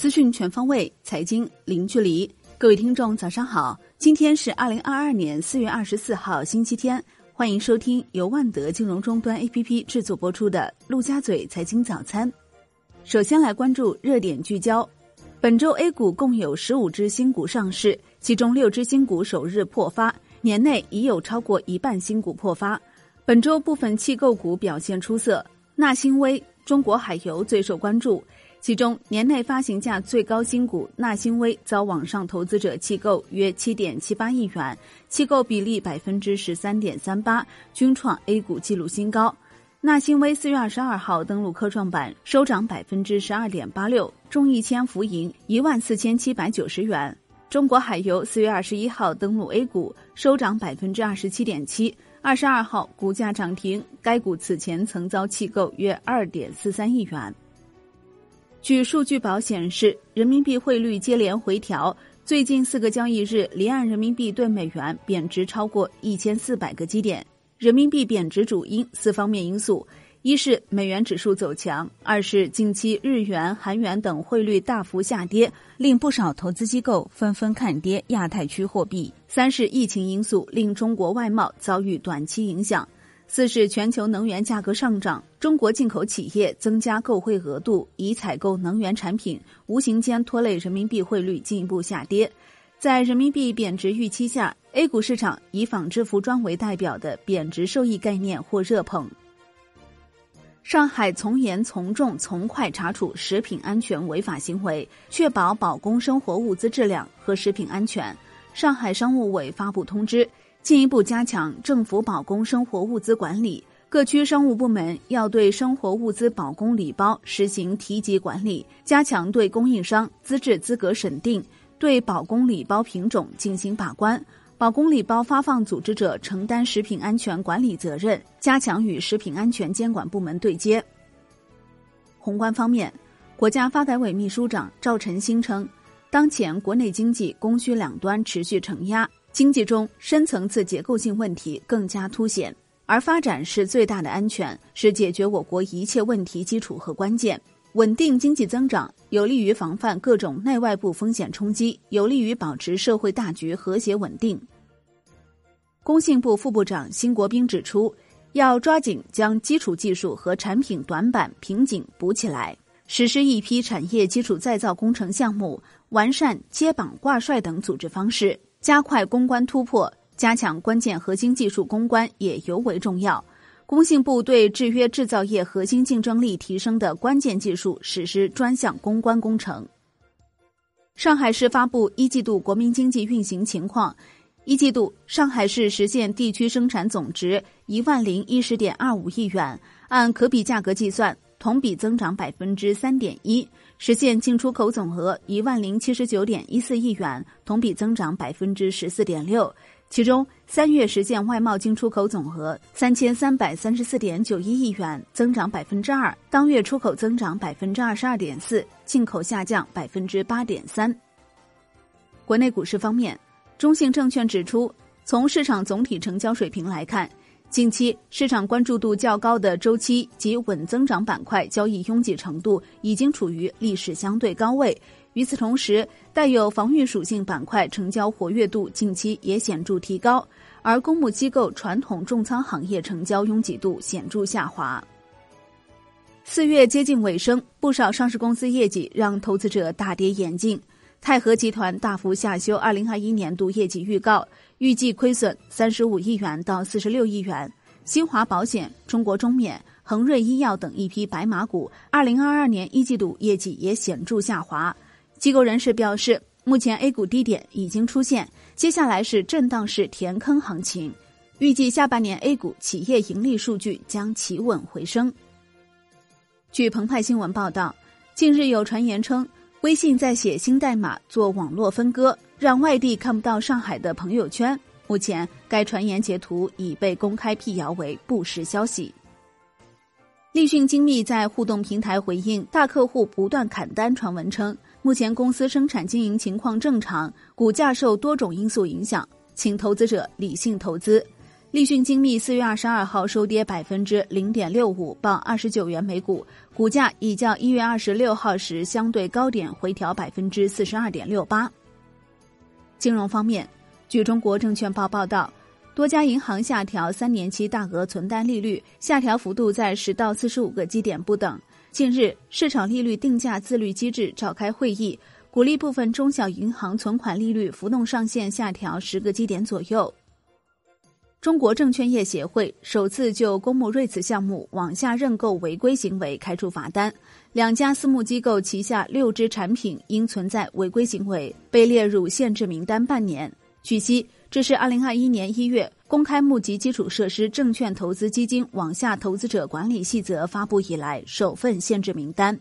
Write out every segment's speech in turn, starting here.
资讯全方位，财经零距离。各位听众，早上好！今天是二零二二年四月二十四号，星期天。欢迎收听由万德金融终端 APP 制作播出的《陆家嘴财经早餐》。首先来关注热点聚焦。本周 A 股共有十五只新股上市，其中六只新股首日破发，年内已有超过一半新股破发。本周部分弃购股表现出色，纳新微、中国海油最受关注。其中，年内发行价最高新股纳新微遭网上投资者弃购约七点七八亿元，弃购比例百分之十三点三八，均创 A 股纪录新高。纳新微四月二十二号登陆科创板，收涨百分之十二点八六，中一千浮盈一万四千七百九十元。中国海油四月二十一号登陆 A 股，收涨百分之二十七点七，二十二号股价涨停。该股此前曾遭弃购约二点四三亿元。据数据宝显示，人民币汇率接连回调，最近四个交易日离岸人民币对美元贬值超过一千四百个基点。人民币贬值主因四方面因素：一是美元指数走强，二是近期日元、韩元等汇率大幅下跌，令不少投资机构纷纷看跌亚太区货币；三是疫情因素令中国外贸遭遇短期影响。四是全球能源价格上涨，中国进口企业增加购汇额度以采购能源产品，无形间拖累人民币汇率进一步下跌。在人民币贬值预期下，A 股市场以纺织服装为代表的贬值受益概念或热捧。上海从严从重从快查处食品安全违法行为，确保保供生活物资质量和食品安全。上海商务委发布通知。进一步加强政府保供生活物资管理，各区商务部门要对生活物资保供礼包实行提级管理，加强对供应商资质资格审定，对保供礼包品种进行把关，保供礼包发放组织者承担食品安全管理责任，加强与食品安全监管部门对接。宏观方面，国家发改委秘书长赵晨星称，当前国内经济供需两端持续承压。经济中深层次结构性问题更加凸显，而发展是最大的安全，是解决我国一切问题基础和关键。稳定经济增长，有利于防范各种内外部风险冲击，有利于保持社会大局和谐稳定。工信部副部长辛国斌指出，要抓紧将基础技术和产品短板瓶颈补起来，实施一批产业基础再造工程项目，完善接榜挂帅等组织方式。加快攻关突破，加强关键核心技术攻关也尤为重要。工信部对制约制造业核心竞争力提升的关键技术实施专项攻关工程。上海市发布一季度国民经济运行情况：一季度，上海市实现地区生产总值一万零一十点二五亿元，按可比价格计算。同比增长百分之三点一，实现进出口总额一万零七十九点一四亿元，同比增长百分之十四点六。其中，三月实现外贸进出口总额三千三百三十四点九一亿元，增长百分之二，当月出口增长百分之二十二点四，进口下降百分之八点三。国内股市方面，中信证券指出，从市场总体成交水平来看。近期市场关注度较高的周期及稳增长板块交易拥挤程度已经处于历史相对高位。与此同时，带有防御属性板块成交活跃度近期也显著提高，而公募机构传统重仓行业成交拥挤度显著下滑。四月接近尾声，不少上市公司业绩让投资者大跌眼镜。泰禾集团大幅下修二零二一年度业绩预告，预计亏损三十五亿元到四十六亿元。新华保险、中国中免、恒瑞医药等一批白马股，二零二二年一季度业绩也显著下滑。机构人士表示，目前 A 股低点已经出现，接下来是震荡式填坑行情，预计下半年 A 股企业盈利数据将企稳回升。据澎湃新闻报道，近日有传言称。微信在写新代码做网络分割，让外地看不到上海的朋友圈。目前，该传言截图已被公开辟谣为不实消息。立讯精密在互动平台回应大客户不断砍单传闻称，目前公司生产经营情况正常，股价受多种因素影响，请投资者理性投资。立讯精密四月二十二号收跌百分之零点六五，报二十九元每股，股价已较一月二十六号时相对高点回调百分之四十二点六八。金融方面，据中国证券报报道，多家银行下调三年期大额存单利率，下调幅度在十到四十五个基点不等。近日，市场利率定价自律机制召开会议，鼓励部分中小银行存款利率浮动上限下调十个基点左右。中国证券业协会首次就公募瑞慈项目网下认购违规行为开出罚单，两家私募机构旗下六只产品因存在违规行为被列入限制名单半年。据悉，这是二零二一年一月公开募集基础设施证券投资基金网下投资者管理细则发布以来首份限制名单。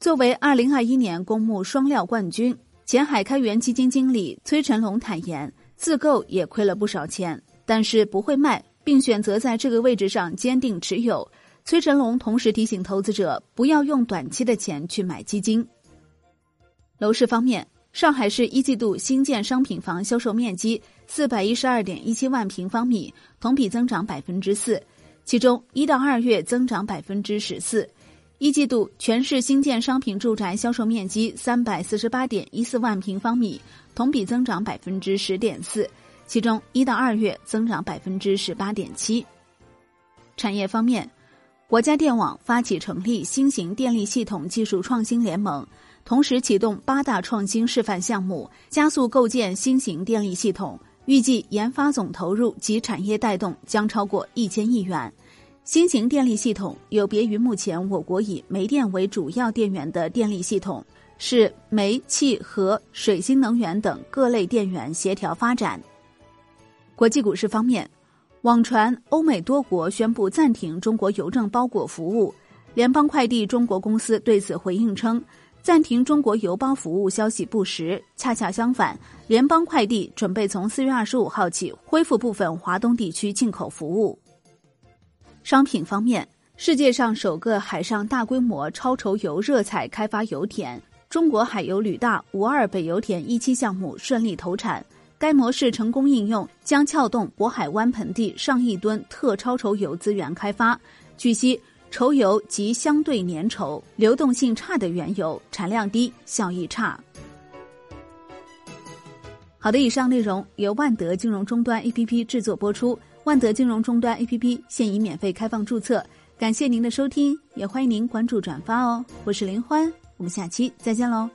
作为二零二一年公募双料冠军，前海开源基金经理崔成龙坦言。自购也亏了不少钱，但是不会卖，并选择在这个位置上坚定持有。崔成龙同时提醒投资者不要用短期的钱去买基金。楼市方面，上海市一季度新建商品房销售面积四百一十二点一七万平方米，同比增长百分之四，其中一到二月增长百分之十四。一季度全市新建商品住宅销售面积三百四十八点一四万平方米，同比增长百分之十点四，其中一到二月增长百分之十八点七。产业方面，国家电网发起成立新型电力系统技术创新联盟，同时启动八大创新示范项目，加速构建新型电力系统，预计研发总投入及产业带动将超过一千亿元。新型电力系统有别于目前我国以煤电为主要电源的电力系统，是煤气和水新能源等各类电源协调发展。国际股市方面，网传欧美多国宣布暂停中国邮政包裹服务，联邦快递中国公司对此回应称，暂停中国邮包服务消息不实，恰恰相反，联邦快递准备从四月二十五号起恢复部分华东地区进口服务。商品方面，世界上首个海上大规模超稠油热采开发油田——中国海油旅大五二北油田一期项目顺利投产。该模式成功应用，将撬动渤海湾盆地上亿吨特超稠油资源开发。据悉，稠油及相对粘稠、流动性差的原油，产量低，效益差。好的，以上内容由万德金融终端 APP 制作播出。万德金融终端 APP 现已免费开放注册，感谢您的收听，也欢迎您关注转发哦。我是林欢，我们下期再见喽。